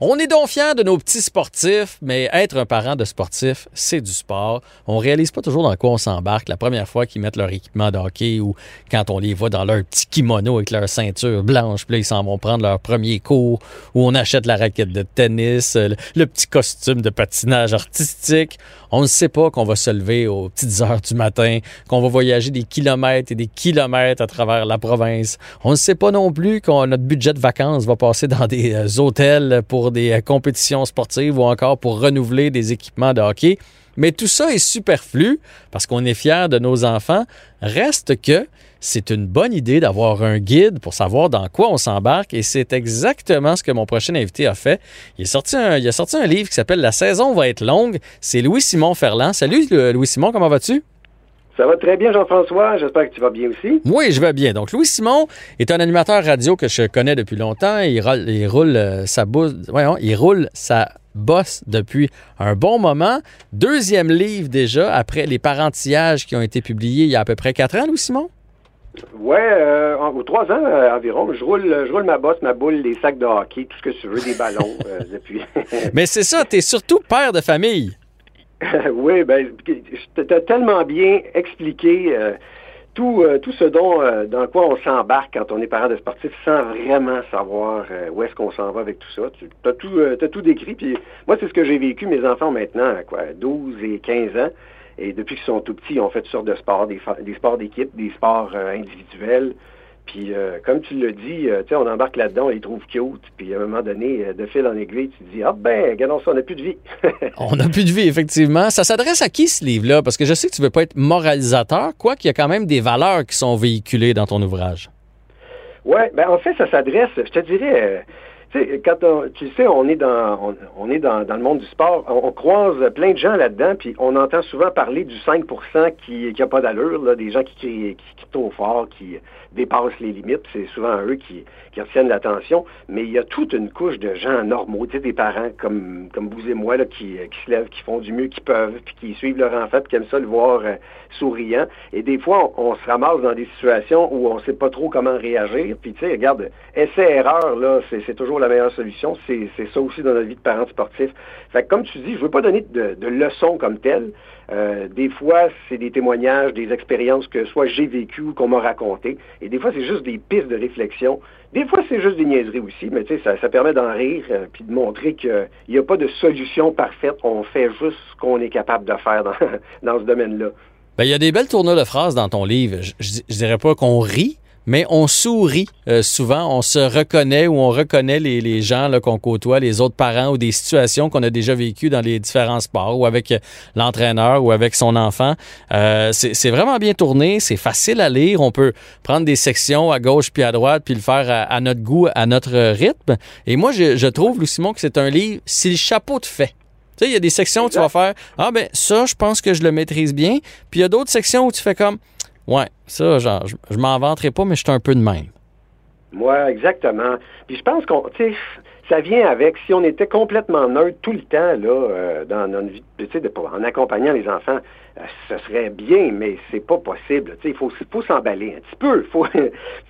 On est donc fiers de nos petits sportifs, mais être un parent de sportif, c'est du sport. On réalise pas toujours dans quoi on s'embarque la première fois qu'ils mettent leur équipement de hockey ou quand on les voit dans leur petit kimono avec leur ceinture blanche, puis là, ils s'en vont prendre leur premier cours, ou on achète la raquette de tennis, le, petit costume de patinage artistique. On ne sait pas qu'on va se lever aux petites heures du matin, qu'on va voyager des kilomètres et des kilomètres à travers la province. On ne sait pas non plus que notre budget de vacances va passer dans des euh, hôtels pour des euh, compétitions sportives ou encore pour renouveler des équipements de hockey. Mais tout ça est superflu parce qu'on est fiers de nos enfants. Reste que c'est une bonne idée d'avoir un guide pour savoir dans quoi on s'embarque et c'est exactement ce que mon prochain invité a fait. Il, il a sorti un livre qui s'appelle La saison va être longue. C'est Louis-Simon Ferland. Salut Louis-Simon, comment vas-tu? Ça va très bien, Jean-François. J'espère que tu vas bien aussi. Oui, je vais bien. Donc, Louis Simon est un animateur radio que je connais depuis longtemps. Il, roule, il roule euh, sa voyons, il roule sa bosse depuis un bon moment. Deuxième livre déjà, après les parentillages qui ont été publiés il y a à peu près quatre ans, Louis Simon? Ouais, euh, ou trois ans euh, environ. Je roule, je roule ma bosse, ma boule, les sacs de hockey, tout ce que tu veux, des ballons euh, depuis. Mais c'est ça, tu es surtout père de famille. oui, ben, tu as tellement bien expliqué euh, tout, euh, tout ce dont, euh, dans quoi on s'embarque quand on est parent de sportif sans vraiment savoir où est-ce qu'on s'en va avec tout ça. Tu as tout, as tout décrit. Puis moi, c'est ce que j'ai vécu. Mes enfants maintenant, quoi, 12 et 15 ans. Et depuis qu'ils sont tout petits, ils ont fait toutes sortes de sports, des, des sports d'équipe, des sports individuels. Puis, euh, comme tu l'as dit, euh, tu sais, on embarque là-dedans, on les trouve cute. Puis, à un moment donné, euh, de fil en aiguille, tu te dis, ah ben, regardons ça, on n'a plus de vie. on n'a plus de vie, effectivement. Ça s'adresse à qui, ce livre-là? Parce que je sais que tu ne veux pas être moralisateur, quoi qu'il y a quand même des valeurs qui sont véhiculées dans ton ouvrage. Oui, ben en fait, ça s'adresse, je te dirais, tu sais, quand on, tu sais, on est dans, on, est dans, le monde du sport, on, croise plein de gens là-dedans, puis on entend souvent parler du 5% qui n'a pas d'allure, des gens qui crient, qui, qui trop fort, qui dépassent les limites. C'est souvent eux qui, qui retiennent l'attention. Mais il y a toute une couche de gens normaux, tu sais, des parents comme, comme vous et moi, là, qui, qui se lèvent, qui font du mieux qu'ils peuvent, puis qui suivent leur enfant, puis qui aiment ça le voir euh, souriant. Et des fois, on, se ramasse dans des situations où on ne sait pas trop comment réagir. Puis, tu sais, regarde, essai-erreur, là, c'est toujours la meilleure solution. C'est ça aussi dans notre vie de parents sportifs. Fait que, comme tu dis, je veux pas donner de, leçons comme telles, euh, des fois, c'est des témoignages, des expériences que soit j'ai vécues ou qu'on m'a racontées. Et des fois, c'est juste des pistes de réflexion. Des fois, c'est juste des niaiseries aussi, mais tu sais, ça, permet d'en rire euh, puis de montrer qu'il n'y a pas de solution parfaite. On fait juste ce qu'on est capable de faire dans, dans ce domaine-là. Ben, il y a des belles tournures de phrases dans ton livre. Je, je, je dirais pas qu'on rit, mais on sourit euh, souvent, on se reconnaît ou on reconnaît les, les gens qu'on côtoie, les autres parents ou des situations qu'on a déjà vécues dans les différents sports ou avec euh, l'entraîneur ou avec son enfant. Euh, c'est vraiment bien tourné, c'est facile à lire. On peut prendre des sections à gauche puis à droite puis le faire à, à notre goût, à notre rythme. Et moi, je, je trouve, Louis Simon, que c'est un livre, si le chapeau te fait. Tu sais, il y a des sections où tu vas faire Ah, ben ça, je pense que je le maîtrise bien. Puis il y a d'autres sections où tu fais comme Ouais, ça, genre, je, je m'en vanterai pas, mais je suis un peu de même. Ouais, exactement. Puis je pense qu'on, tu sais, ça vient avec, si on était complètement neutre tout le temps, là, euh, dans notre vie, tu sais, en accompagnant les enfants, euh, ce serait bien, mais c'est pas possible. Tu sais, il faut, s'emballer un petit peu. Il faut,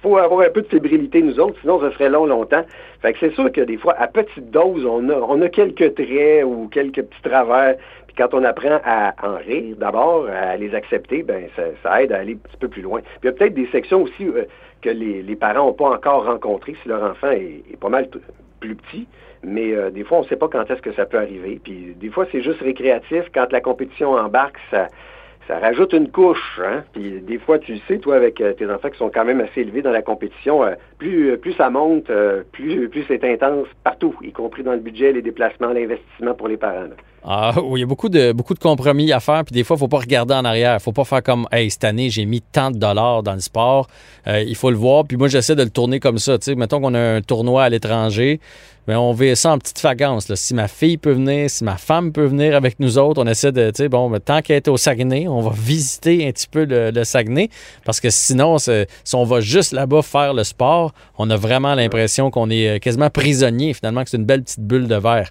faut avoir un peu de fébrilité, nous autres, sinon ça serait long, longtemps. Fait que c'est sûr que des fois, à petite dose, on a, on a quelques traits ou quelques petits travers quand on apprend à en rire, d'abord, à les accepter, ben ça, aide à aller un petit peu plus loin. Puis il y a peut-être des sections aussi euh, que les, parents n'ont pas encore rencontrées si leur enfant est, pas mal plus petit. Mais euh, des fois, on ne sait pas quand est-ce que ça peut arriver. Puis des fois, c'est juste récréatif. Quand la compétition embarque, ça, rajoute une couche. Hein? Puis des fois, tu le sais, toi, avec euh, tes enfants qui sont quand même assez élevés dans la compétition, plus, ça monte, plus, c'est intense partout, y compris dans le budget, les déplacements, l'investissement pour les parents. Ah, il y a beaucoup de, beaucoup de compromis à faire, puis des fois, il ne faut pas regarder en arrière. Il ne faut pas faire comme, hey, cette année, j'ai mis tant de dollars dans le sport. Euh, il faut le voir. Puis moi, j'essaie de le tourner comme ça. Sais, mettons qu'on a un tournoi à l'étranger, mais on vit ça en petite fagance. Là. Si ma fille peut venir, si ma femme peut venir avec nous autres, on essaie de, tu sais, bon, mais tant qu'elle est au Saguenay, on va visiter un petit peu le, Saguenay, parce que sinon, si on va juste là-bas faire le sport, on a vraiment l'impression qu'on est euh, quasiment prisonnier, finalement, que c'est une belle petite bulle de verre.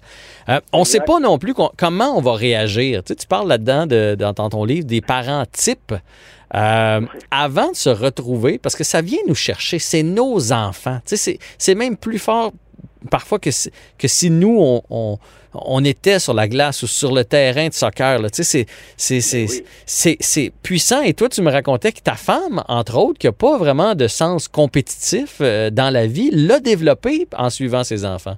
Euh, on ne sait pas non plus comment on va réagir? Tu, sais, tu parles là-dedans, de, dans ton livre, des parents types. Euh, avant de se retrouver, parce que ça vient nous chercher, c'est nos enfants. Tu sais, c'est même plus fort parfois que, que si nous, on, on, était sur la glace ou sur le terrain de soccer. Tu sais, c'est puissant. Et toi, tu me racontais que ta femme, entre autres, qui n'a pas vraiment de sens compétitif euh, dans la vie, l'a développé en suivant ses enfants.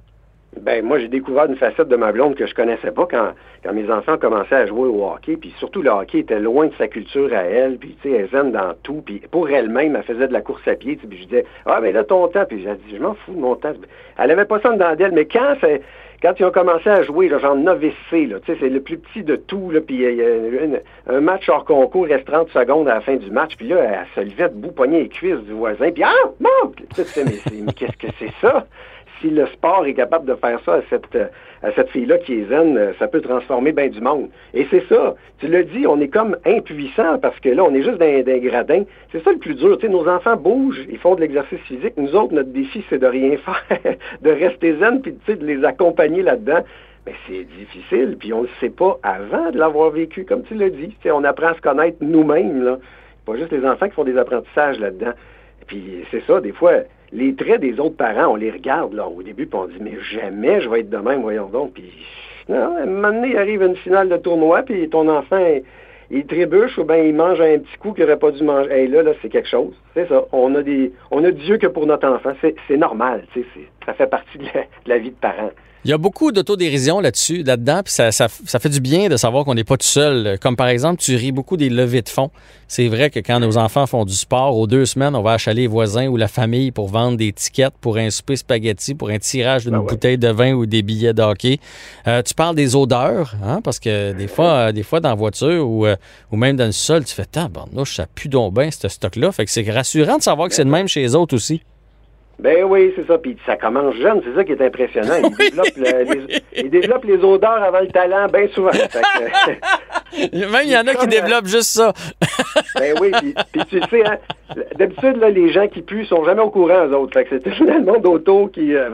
Ben moi, j'ai découvert une facette de ma blonde que je connaissais pas quand, quand mes enfants commençaient à jouer au hockey. Puis surtout, le hockey était loin de sa culture à elle. Puis tu sais, elle zen dans tout. Puis pour elle-même, elle faisait de la course à pied. Puis je disais, ah mais là ton temps. Puis j'ai dit, je m'en fous de mon temps. Elle avait pas ça dedans d'elle. Mais quand c'est quand ils ont commencé à jouer, là, genre novice C, c'est le plus petit de tout, là, puis il y a un match hors concours, reste 30 secondes à la fin du match, puis là, elle se levait debout, poignet les cuisses du voisin, puis ah, non! mais qu'est-ce que c'est ça? Si le sport est capable de faire ça à cette, à cette fille-là qui est zen, ça peut transformer bien du monde. Et c'est ça. Tu l'as dit, on est comme impuissant parce que là, on est juste dans, des gradins. C'est ça le plus dur. Tu sais, nos enfants bougent, ils font de l'exercice physique. Nous autres, notre défi, c'est de rien faire, de rester zen, puis de les accompagner là-dedans. Mais c'est difficile, puis on ne le sait pas avant de l'avoir vécu, comme tu l'as dit. Tu on apprend à se connaître nous-mêmes. Là. Pas juste les enfants qui font des apprentissages là-dedans. Puis c'est ça, des fois, les traits des autres parents, on les regarde là, au début, puis on dit, mais jamais je vais être de même, voyons donc. Puis, non, un moment donné, il arrive une finale de tournoi, puis ton enfant, il trébuche ou bien il mange un petit coup qu'il n'aurait pas dû manger. Hey, là, là, c'est quelque chose. C'est ça. On a des, on a Dieu que pour notre enfant. C'est normal. Ça fait partie de la vie de parent. Il y a beaucoup d'autodérision là-dessus, là-dedans, puis ça, ça, fait du bien de savoir qu'on n'est pas tout seul. Comme par exemple, tu ris beaucoup des levées de fonds. C'est vrai que quand nos enfants font du sport, aux deux semaines, on va achaler les voisins ou la famille pour vendre des tickets pour un souper spaghetti, pour un tirage d'une ben bouteille de vin ou des billets de hockey. Euh, tu parles des odeurs, hein, parce que des fois, euh, des fois dans la voiture ou, euh, ou même dans le sol, tu fais « Tabarnouche, ça pue donc bien, ce stock-là. » Fait que c'est rassurant de savoir que c'est le même chez les autres aussi. Ben oui, c'est ça. Puis ça commence jeune, c'est ça qui est impressionnant. Il, développe, les, odeurs avant le talent bien souvent. Même il y en a qui développent juste ça. ben oui, puis, tu sais, hein, d'habitude, les gens qui puent sont jamais au courant, eux autres. Fait que c'est finalement d'auto qui... Euh,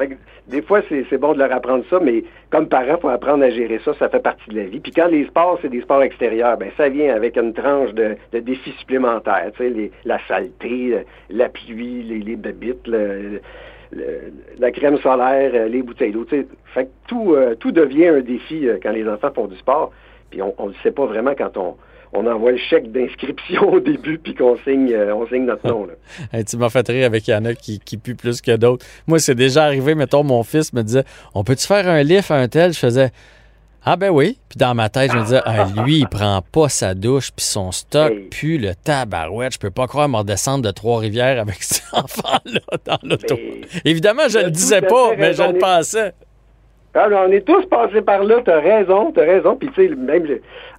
des fois, c'est bon de leur apprendre ça, mais comme parent, il faut apprendre à gérer ça. Ça fait partie de la vie. Puis quand les sports, c'est des sports extérieurs, ben ça vient avec une tranche de, défis supplémentaires. Tu sais, la saleté, la pluie, les, les bébites, la crème solaire, les bouteilles d'eau. Tu sais, fait tout, euh, tout devient un défi euh, quand les enfants font du sport. Puis on ne le sait pas vraiment quand on, on envoie le chèque d'inscription au début puis qu'on signe, euh, on signe notre nom. Là. tu m'as fait rire avec Yana qui, qui pue plus que d'autres. Moi, c'est déjà arrivé, mettons, mon fils me disait On peut-tu faire un lift à un tel Je faisais ah ben oui. Puis dans ma tête, je me disais, ah, lui, il prend pas sa douche, puis son stock pue le tabarouette. Je peux pas croire me redescendre de Trois-Rivières avec cet enfant-là dans l'auto. Évidemment, je le disais pas, mais je le pensais. Ah, on est tous passés par là, t'as raison, t'as raison. Puis tu sais, même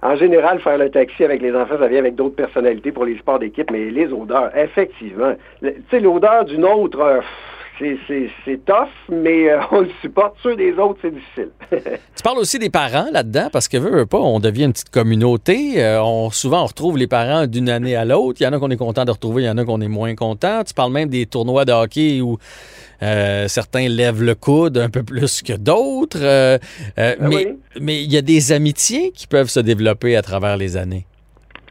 en général, faire le taxi avec les enfants, ça vient avec d'autres personnalités pour les sports d'équipe, mais les odeurs, effectivement. Tu sais, l'odeur d'une autre, euh, c'est tough, mais euh, on le supporte. Ceux des autres, c'est difficile. tu parles aussi des parents là-dedans, parce que veut, pas, on devient une petite communauté. Euh, on, souvent, on retrouve les parents d'une année à l'autre. Il y en a qu'on est content de retrouver, il y en a qu'on est moins content. Tu parles même des tournois de hockey où euh, certains lèvent le coude un peu plus que d'autres. Ben mais il y a des amitiés qui peuvent se développer à travers les années.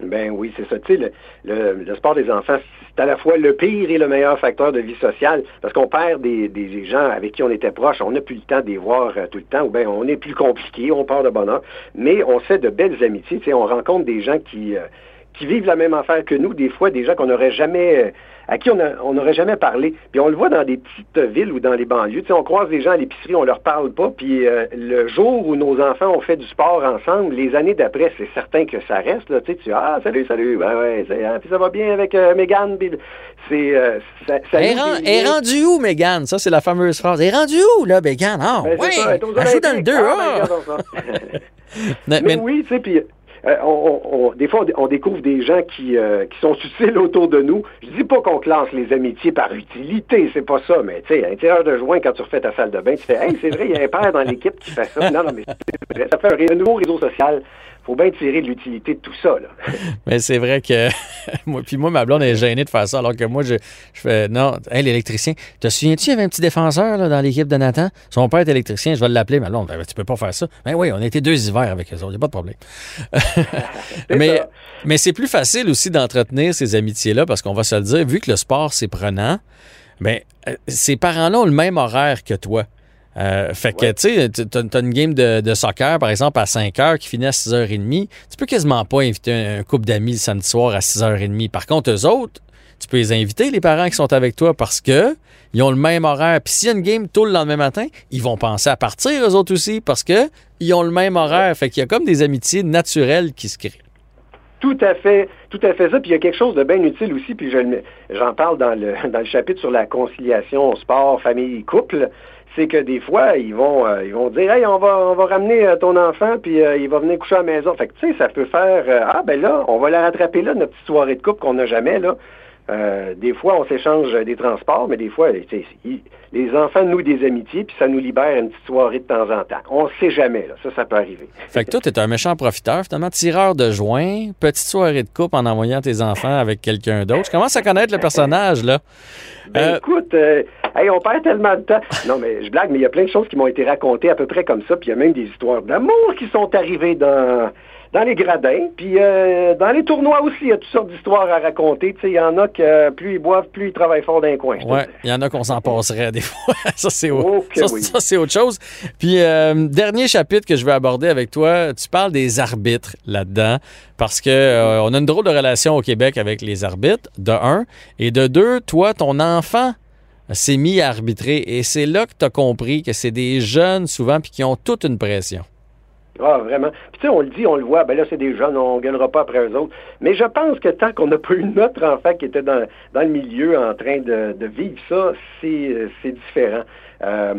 Ben oui, c'est ça. Tu sais, le, sport des enfants, à la fois le pire et le meilleur facteur de vie sociale parce qu'on perd des, gens avec qui on était proche. On n'a plus le temps de les voir tout le temps ou bien on est plus compliqué, on part de bonheur. Mais on fait de belles amitiés. On rencontre des gens qui, qui vivent la même affaire que nous, des fois des gens qu'on n'aurait jamais à qui on n'aurait jamais parlé. Puis on le voit dans des petites villes ou dans les banlieues. Tu sais, on croise des gens à l'épicerie, on leur parle pas. Puis euh, le jour où nos enfants ont fait du sport ensemble, les années d'après, c'est certain que ça reste. Là, tu sais, tu ah salut salut, ouais ouais, hein, puis ça va bien avec euh, Megan. c'est euh, ça, ça est, rend, rendu où Megan? Ça c'est la fameuse phrase. Est rendu où là Megan? Ah ben, ouais, elle joue dans le 2 ah, ben, mais, oui, tu sais, puis euh, on, des fois, on, découvre des gens qui, euh, qui sont utiles autour de nous. Je dis pas qu'on classe les amitiés par utilité, c'est pas ça, mais tu sais, un tireur de joint, quand tu refais ta salle de bain, tu fais Hey, c'est vrai, il y a un père dans l'équipe qui fait ça. Non, non, mais c'est vrai. Ça fait un nouveau réseau social faut bien tirer de l'utilité de tout ça. Là. Mais c'est vrai que. moi, puis moi, ma blonde est gênée de faire ça, alors que moi, je, je fais. Non, hey, l'électricien. Te souviens-tu, il y avait un petit défenseur là, dans l'équipe de Nathan? Son père est électricien, je vais l'appeler. Ma blonde, tu peux pas faire ça. Ben oui, on a été deux hivers avec eux autres, il n'y a pas de problème. mais mais c'est plus facile aussi d'entretenir ces amitiés-là, parce qu'on va se le dire, vu que le sport, c'est prenant, ben, euh, ces parents-là ont le même horaire que toi. Euh, fait que, tu sais, t'as une game de, soccer, par exemple, à 5 heures qui finit à 6h30. Tu peux quasiment pas inviter un, couple d'amis le samedi soir à 6h30. Par contre, eux autres, tu peux les inviter, les parents qui sont avec toi, parce que ils ont le même horaire. Puis s'il y a une game tôt le lendemain matin, ils vont penser à partir, eux autres aussi, parce que ils ont le même horaire. Fait qu'il y a comme des amitiés naturelles qui se créent. Tout à fait, tout à fait ça. Puis il y a quelque chose de bien utile aussi, puis j'en parle dans le, dans le chapitre sur la conciliation sport, famille, couple c'est que des fois, ils vont, euh, ils vont dire, hey, on va, on va ramener euh, ton enfant, puis euh, il va venir coucher à la maison. Fait que, tu sais, ça peut faire, ah, ben là, on va la rattraper là, notre petite soirée de couple qu'on n'a jamais, là. des fois, on s'échange des transports, mais des fois, les enfants nouent des amitiés, puis ça nous libère une petite soirée de temps en temps. On ne sait jamais, là. Ça, ça peut arriver. Fait que toi, tu es un méchant profiteur, finalement, tireur de joint, petite soirée de couple en envoyant tes enfants avec quelqu'un d'autre. Je commence à connaître le personnage, là. Ben, écoute, Hey, on perd tellement de temps. Non, mais je blague, mais il y a plein de choses qui m'ont été racontées à peu près comme ça. Puis il y a même des histoires d'amour qui sont arrivées dans, dans les gradins. Puis euh, dans les tournois aussi, il y a toutes sortes d'histoires à raconter. Tu sais, il y en a que plus ils boivent, plus ils travaillent fort d'un coin. Oui, il y en a qu'on s'en passerait des fois. ça, c'est autre, autre chose. Puis, euh, dernier chapitre que je vais aborder avec toi, tu parles des arbitres là-dedans. Parce que euh, on a une drôle de relation au Québec avec les arbitres, de un. Et de deux, toi, ton enfant s'est mis à arbitrer. Et c'est là que tu as compris que c'est des jeunes souvent puis qui ont toute une pression. Ah, vraiment. Puis tu sais, on le dit, on le voit, ben là, c'est des jeunes, on ne gagnera pas après eux autres. Mais je pense que tant qu'on n'a pas eu notre enfant qui était dans, le milieu en train de, de vivre ça, c'est différent. Euh,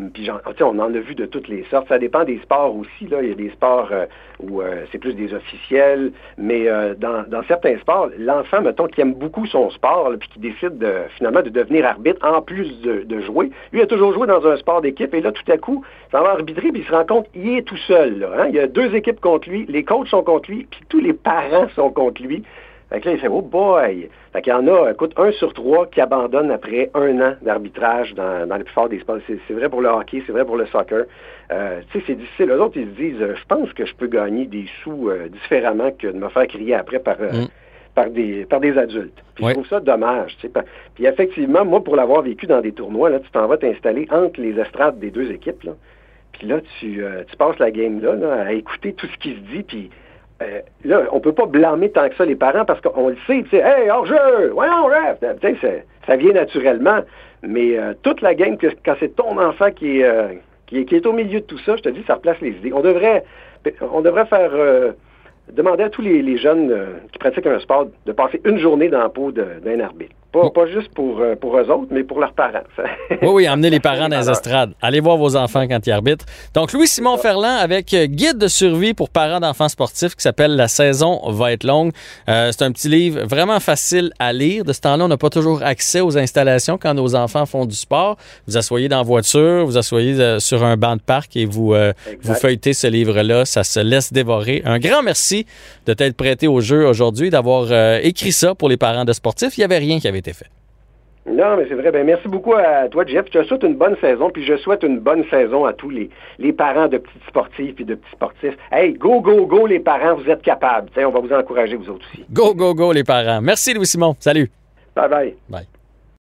on en a vu de toutes les sortes. Ça dépend des sports aussi. Là. Il y a des sports euh, où euh, c'est plus des officiels, mais dans, certains sports, l'enfant, mettons, qui aime beaucoup son sport, puis qui décide de, finalement de devenir arbitre en plus de, jouer, lui a toujours joué dans un sport d'équipe, et là, tout à coup, ça va arbitrer, puis il se rend compte qu'il est tout seul. Hein. Il y a deux équipes contre lui, les coachs sont contre lui, puis tous les parents sont contre lui. Fait que là, il fait, oh boy! Fait qu'il y en a, écoute, un sur trois qui abandonne après un an d'arbitrage dans, dans les plus forts des sports. C'est vrai pour le hockey, c'est vrai pour le soccer. Euh, tu sais, c'est difficile. Les autres, ils se disent, je pense que je peux gagner des sous euh, différemment que de me faire crier après par, euh, mm. par, des, par des adultes. Puis Je trouve ça dommage. Tu sais. Puis effectivement, moi, pour l'avoir vécu dans des tournois, là, tu t'en vas t'installer entre les estrades des deux équipes. Là. Puis là, tu, tu passes la game là, là, à écouter tout ce qui se dit, puis euh, là, on peut pas blâmer tant que ça les parents parce qu'on le sait, tu sais, hey, hors-jeu, voyons, ref, tu sais, ça vient naturellement. Mais euh, toute la game, quand c'est ton enfant qui est, euh, qui au milieu de tout ça, je te dis, ça replace les idées. On devrait, on devrait faire demander à tous les, jeunes qui pratiquent un sport de passer une journée dans la peau d'un arbitre. Pas, juste pour, euh, pour eux autres, mais pour leurs parents. oui, oui, emmenez les parents dans les estrades. Allez voir vos enfants quand ils arbitrent. Donc, Louis-Simon Ferland avec euh, Guide de survie pour parents d'enfants sportifs qui s'appelle La saison va être longue. Euh, c'est un petit livre vraiment facile à lire. De ce temps-là, on n'a pas toujours accès aux installations quand nos enfants font du sport. Vous asseyez dans la voiture, vous asseyez sur un banc de parc et vous, vous feuilletez ce livre-là. Ça se laisse dévorer. Un grand merci de t'être prêté au jeu aujourd'hui, d'avoir écrit ça pour les parents de sportifs. Il n'y avait rien qui avait été fait. Non, mais c'est vrai. Ben, merci beaucoup à toi, Jeff. Je te souhaite une bonne saison, puis je souhaite une bonne saison à tous les, les parents de petits sportifs et de petits sportifs. Hey, go, go, go, les parents, vous êtes capables. on va vous encourager, vous autres aussi. Go, go, go, les parents. Merci, Louis-Simon. Salut. Bye bye. Bye.